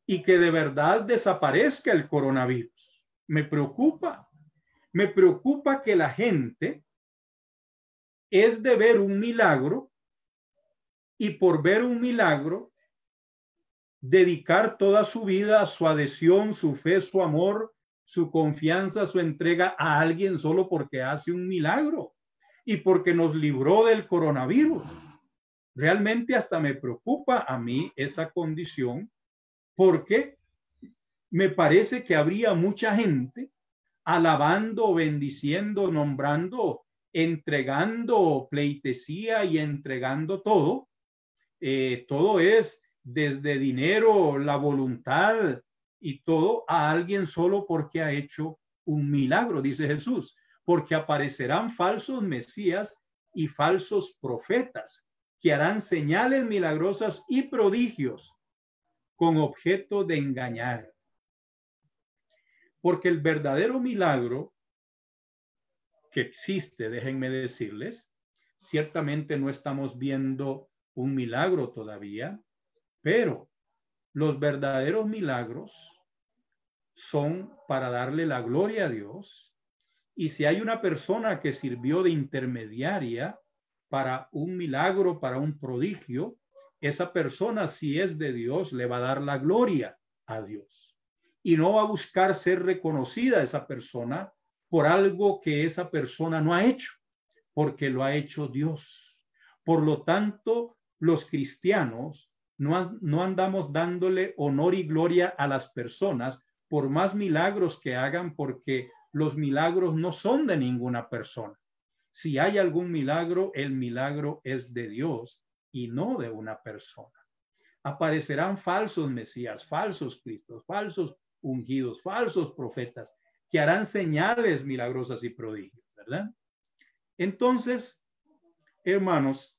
y que de verdad desaparezca el coronavirus. Me preocupa. Me preocupa que la gente es de ver un milagro y por ver un milagro, dedicar toda su vida, su adhesión, su fe, su amor, su confianza, su entrega a alguien solo porque hace un milagro y porque nos libró del coronavirus. Realmente hasta me preocupa a mí esa condición porque me parece que habría mucha gente alabando, bendiciendo, nombrando, entregando pleitesía y entregando todo eh, todo es desde dinero, la voluntad y todo a alguien solo porque ha hecho un milagro, dice Jesús, porque aparecerán falsos mesías y falsos profetas que harán señales milagrosas y prodigios con objeto de engañar. Porque el verdadero milagro que existe, déjenme decirles. Ciertamente no estamos viendo un milagro todavía, pero los verdaderos milagros son para darle la gloria a Dios. Y si hay una persona que sirvió de intermediaria para un milagro, para un prodigio, esa persona, si es de Dios, le va a dar la gloria a Dios. Y no va a buscar ser reconocida esa persona por algo que esa persona no ha hecho, porque lo ha hecho Dios. Por lo tanto, los cristianos no, no andamos dándole honor y gloria a las personas por más milagros que hagan, porque los milagros no son de ninguna persona. Si hay algún milagro, el milagro es de Dios y no de una persona. Aparecerán falsos mesías, falsos cristos, falsos ungidos, falsos profetas, que harán señales milagrosas y prodigios, ¿verdad? Entonces, hermanos,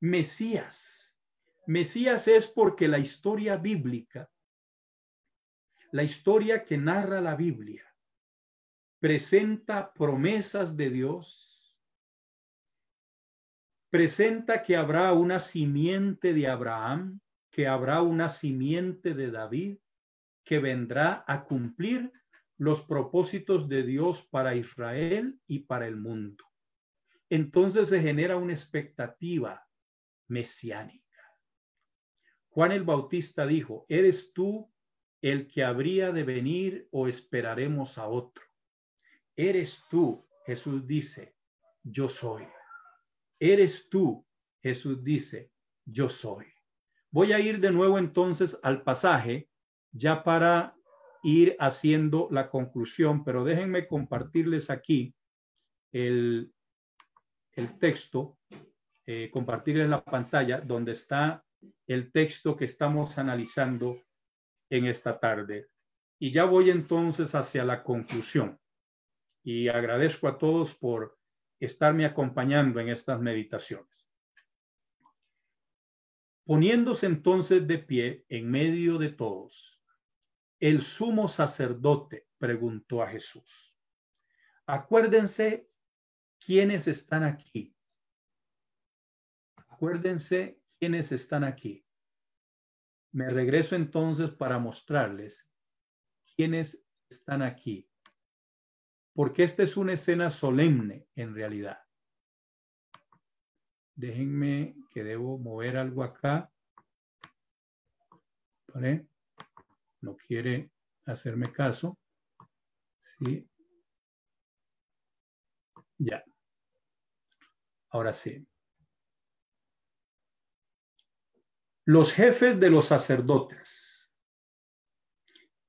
Mesías. Mesías es porque la historia bíblica, la historia que narra la Biblia, presenta promesas de Dios, presenta que habrá una simiente de Abraham, que habrá una simiente de David, que vendrá a cumplir los propósitos de Dios para Israel y para el mundo. Entonces se genera una expectativa mesiánica. Juan el Bautista dijo, ¿eres tú el que habría de venir o esperaremos a otro? ¿Eres tú? Jesús dice, yo soy. ¿Eres tú? Jesús dice, yo soy. Voy a ir de nuevo entonces al pasaje ya para ir haciendo la conclusión, pero déjenme compartirles aquí el, el texto, eh, compartirles la pantalla donde está el texto que estamos analizando en esta tarde. Y ya voy entonces hacia la conclusión. Y agradezco a todos por estarme acompañando en estas meditaciones. Poniéndose entonces de pie en medio de todos, el sumo sacerdote preguntó a Jesús. Acuérdense quiénes están aquí. Acuérdense quiénes están aquí. Me regreso entonces para mostrarles quiénes están aquí. Porque esta es una escena solemne en realidad. Déjenme que debo mover algo acá. ¿Vale? no quiere hacerme caso. Sí. Ya. Ahora sí. Los jefes de los sacerdotes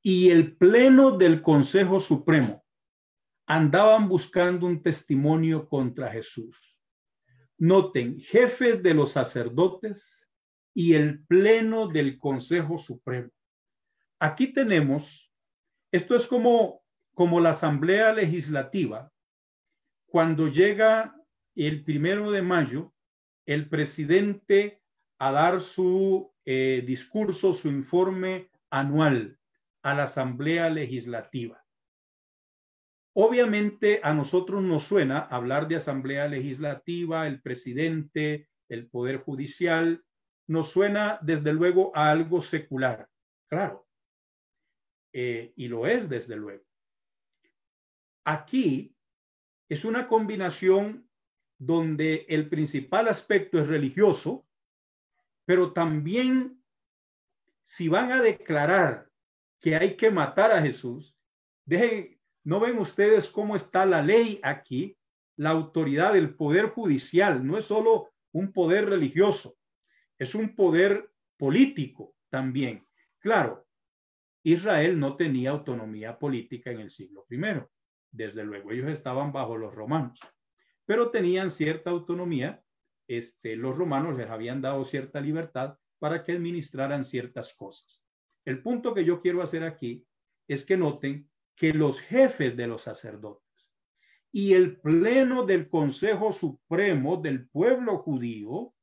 y el pleno del Consejo Supremo andaban buscando un testimonio contra Jesús. Noten, jefes de los sacerdotes y el pleno del Consejo Supremo aquí tenemos, esto es como, como la Asamblea Legislativa, cuando llega el primero de mayo, el presidente a dar su eh, discurso, su informe anual a la Asamblea Legislativa. Obviamente a nosotros nos suena hablar de Asamblea Legislativa, el presidente, el Poder Judicial, nos suena desde luego a algo secular. Claro, eh, y lo es desde luego. Aquí es una combinación donde el principal aspecto es religioso, pero también si van a declarar que hay que matar a Jesús, no ven ustedes cómo está la ley aquí, la autoridad del poder judicial, no es solo un poder religioso, es un poder político también. Claro, Israel no tenía autonomía política en el siglo I. Desde luego, ellos estaban bajo los romanos, pero tenían cierta autonomía. Este, los romanos les habían dado cierta libertad para que administraran ciertas cosas. El punto que yo quiero hacer aquí es que noten que los jefes de los sacerdotes y el pleno del Consejo Supremo del pueblo judío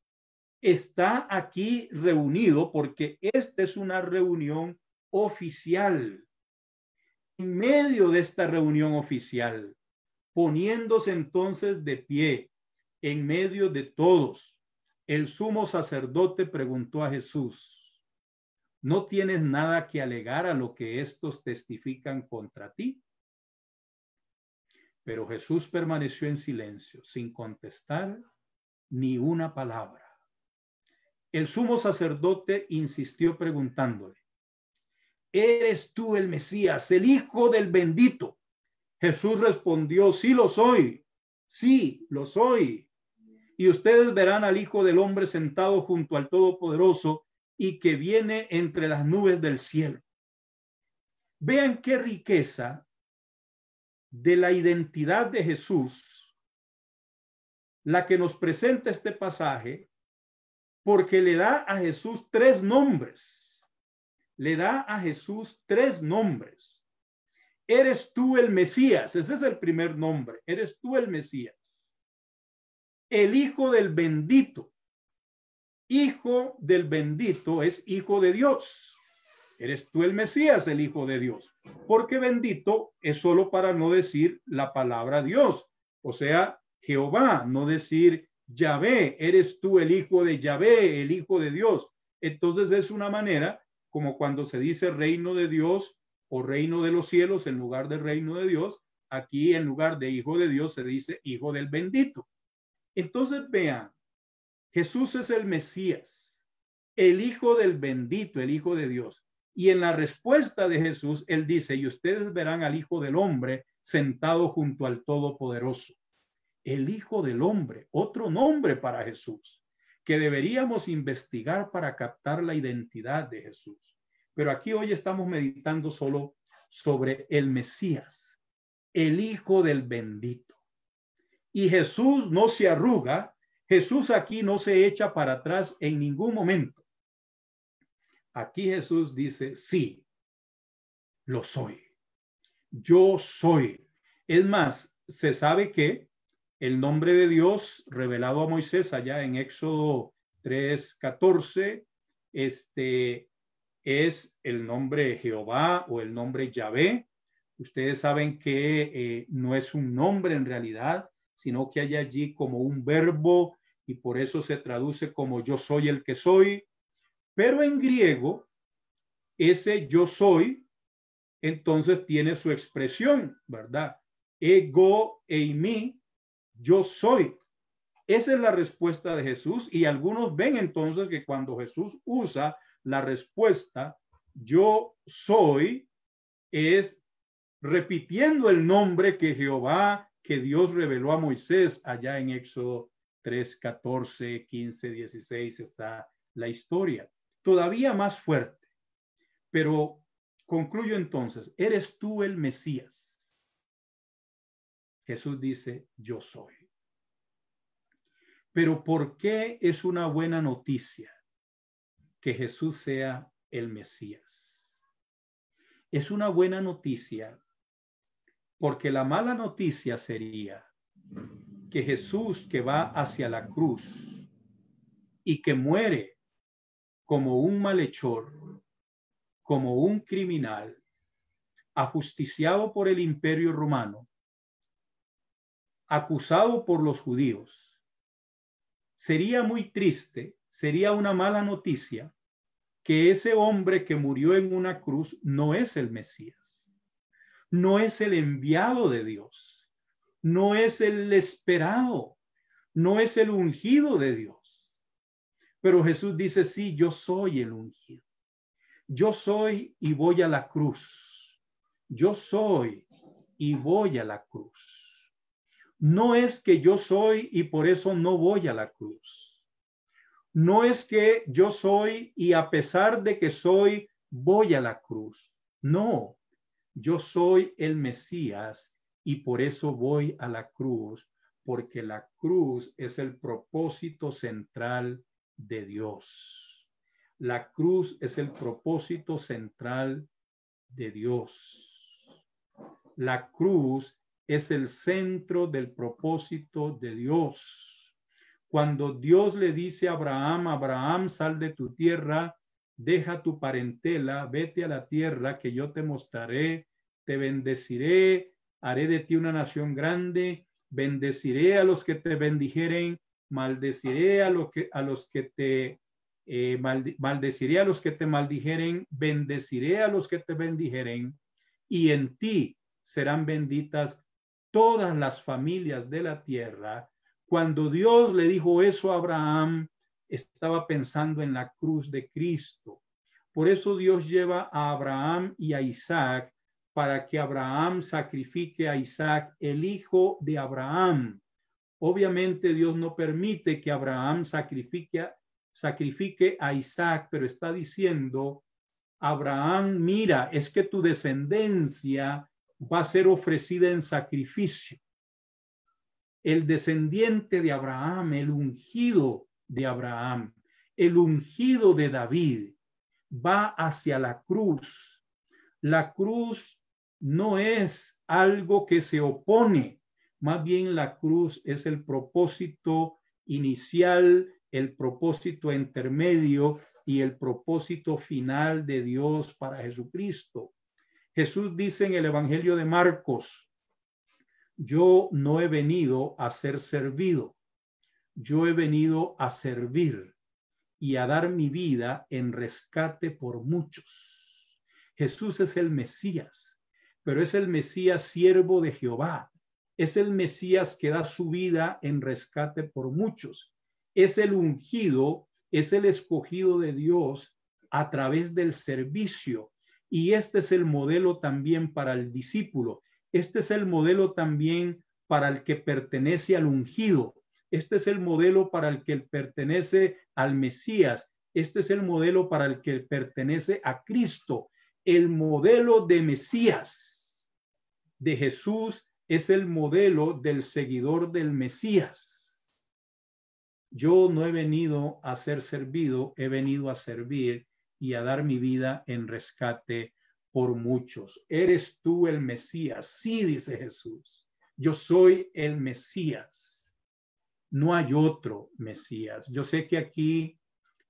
está aquí reunido porque esta es una reunión oficial. En medio de esta reunión oficial, Poniéndose entonces de pie en medio de todos, el sumo sacerdote preguntó a Jesús, ¿no tienes nada que alegar a lo que estos testifican contra ti? Pero Jesús permaneció en silencio, sin contestar ni una palabra. El sumo sacerdote insistió preguntándole, ¿eres tú el Mesías, el Hijo del bendito? Jesús respondió, sí lo soy, sí lo soy. Y ustedes verán al Hijo del Hombre sentado junto al Todopoderoso y que viene entre las nubes del cielo. Vean qué riqueza de la identidad de Jesús, la que nos presenta este pasaje, porque le da a Jesús tres nombres. Le da a Jesús tres nombres. Eres tú el Mesías, ese es el primer nombre, eres tú el Mesías. El Hijo del bendito. Hijo del bendito es Hijo de Dios. Eres tú el Mesías, el Hijo de Dios. Porque bendito es solo para no decir la palabra Dios, o sea, Jehová, no decir Yahvé, eres tú el Hijo de Yahvé, el Hijo de Dios. Entonces es una manera como cuando se dice reino de Dios o reino de los cielos en lugar de reino de Dios, aquí en lugar de hijo de Dios se dice hijo del bendito. Entonces vean, Jesús es el Mesías, el hijo del bendito, el hijo de Dios. Y en la respuesta de Jesús, él dice, y ustedes verán al Hijo del Hombre sentado junto al Todopoderoso. El Hijo del Hombre, otro nombre para Jesús, que deberíamos investigar para captar la identidad de Jesús. Pero aquí hoy estamos meditando solo sobre el Mesías, el Hijo del bendito. Y Jesús no se arruga, Jesús aquí no se echa para atrás en ningún momento. Aquí Jesús dice, sí, lo soy. Yo soy. Es más, se sabe que el nombre de Dios revelado a Moisés allá en Éxodo 3:14, este es el nombre Jehová o el nombre Yahvé. Ustedes saben que eh, no es un nombre en realidad, sino que hay allí como un verbo y por eso se traduce como yo soy el que soy. Pero en griego, ese yo soy, entonces tiene su expresión, ¿verdad? Ego e mí, yo soy. Esa es la respuesta de Jesús y algunos ven entonces que cuando Jesús usa la respuesta, yo soy, es repitiendo el nombre que Jehová, que Dios reveló a Moisés allá en Éxodo 3, 14, 15, 16 está la historia. Todavía más fuerte. Pero concluyo entonces, ¿eres tú el Mesías? Jesús dice, yo soy. Pero ¿por qué es una buena noticia que Jesús sea el Mesías? Es una buena noticia porque la mala noticia sería que Jesús que va hacia la cruz y que muere como un malhechor, como un criminal ajusticiado por el imperio romano, acusado por los judíos, sería muy triste, sería una mala noticia que ese hombre que murió en una cruz no es el Mesías, no es el enviado de Dios, no es el esperado, no es el ungido de Dios. Pero Jesús dice, sí, yo soy el ungido yo soy y voy a la cruz. Yo soy y voy a la cruz. No es que yo soy y por eso no voy a la cruz. No es que yo soy y a pesar de que soy, voy a la cruz. No, yo soy el Mesías y por eso voy a la cruz, porque la cruz es el propósito central de Dios. La cruz es el propósito central de Dios. La cruz es el centro del propósito de Dios. Cuando Dios le dice a Abraham, Abraham, sal de tu tierra, deja tu parentela, vete a la tierra que yo te mostraré, te bendeciré, haré de ti una nación grande, bendeciré a los que te bendijeren, maldeciré a, lo que, a los que te eh, maldeciré a los que te maldijeren, bendeciré a los que te bendijeren, y en ti serán benditas todas las familias de la tierra. Cuando Dios le dijo eso a Abraham, estaba pensando en la cruz de Cristo. Por eso Dios lleva a Abraham y a Isaac para que Abraham sacrifique a Isaac, el hijo de Abraham. Obviamente Dios no permite que Abraham sacrifique, sacrifique a Isaac, pero está diciendo, Abraham, mira, es que tu descendencia va a ser ofrecida en sacrificio. El descendiente de Abraham, el ungido de Abraham, el ungido de David, va hacia la cruz. La cruz no es algo que se opone, más bien la cruz es el propósito inicial el propósito intermedio y el propósito final de Dios para Jesucristo. Jesús dice en el Evangelio de Marcos, yo no he venido a ser servido, yo he venido a servir y a dar mi vida en rescate por muchos. Jesús es el Mesías, pero es el Mesías siervo de Jehová, es el Mesías que da su vida en rescate por muchos es el ungido, es el escogido de Dios a través del servicio. Y este es el modelo también para el discípulo. Este es el modelo también para el que pertenece al ungido. Este es el modelo para el que pertenece al Mesías. Este es el modelo para el que pertenece a Cristo. El modelo de Mesías de Jesús es el modelo del seguidor del Mesías. Yo no he venido a ser servido, he venido a servir y a dar mi vida en rescate por muchos. ¿Eres tú el Mesías? Sí, dice Jesús. Yo soy el Mesías. No hay otro Mesías. Yo sé que aquí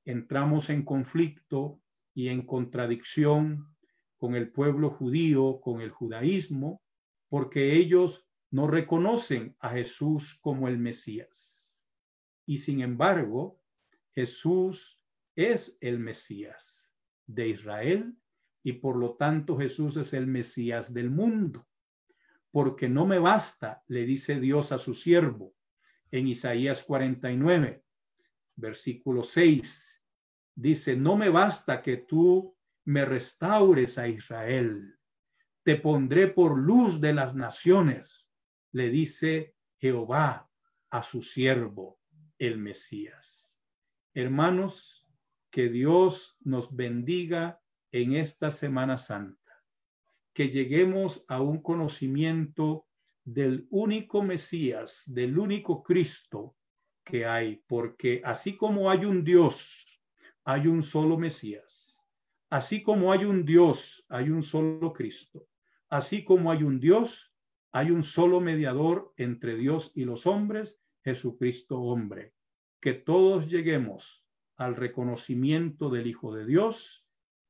entramos en conflicto y en contradicción con el pueblo judío, con el judaísmo, porque ellos no reconocen a Jesús como el Mesías. Y sin embargo, Jesús es el Mesías de Israel y por lo tanto Jesús es el Mesías del mundo. Porque no me basta, le dice Dios a su siervo en Isaías 49, versículo 6. Dice, no me basta que tú me restaures a Israel. Te pondré por luz de las naciones, le dice Jehová a su siervo el Mesías. Hermanos, que Dios nos bendiga en esta Semana Santa, que lleguemos a un conocimiento del único Mesías, del único Cristo que hay, porque así como hay un Dios, hay un solo Mesías. Así como hay un Dios, hay un solo Cristo. Así como hay un Dios, hay un solo mediador entre Dios y los hombres, Jesucristo hombre. Que todos lleguemos al reconocimiento del Hijo de Dios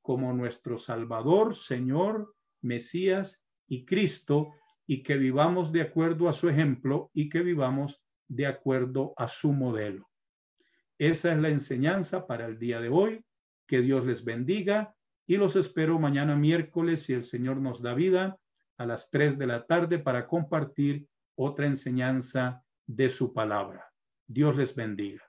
como nuestro Salvador, Señor, Mesías y Cristo, y que vivamos de acuerdo a su ejemplo y que vivamos de acuerdo a su modelo. Esa es la enseñanza para el día de hoy. Que Dios les bendiga y los espero mañana miércoles si el Señor nos da vida a las 3 de la tarde para compartir otra enseñanza de su palabra. Dios les bendiga.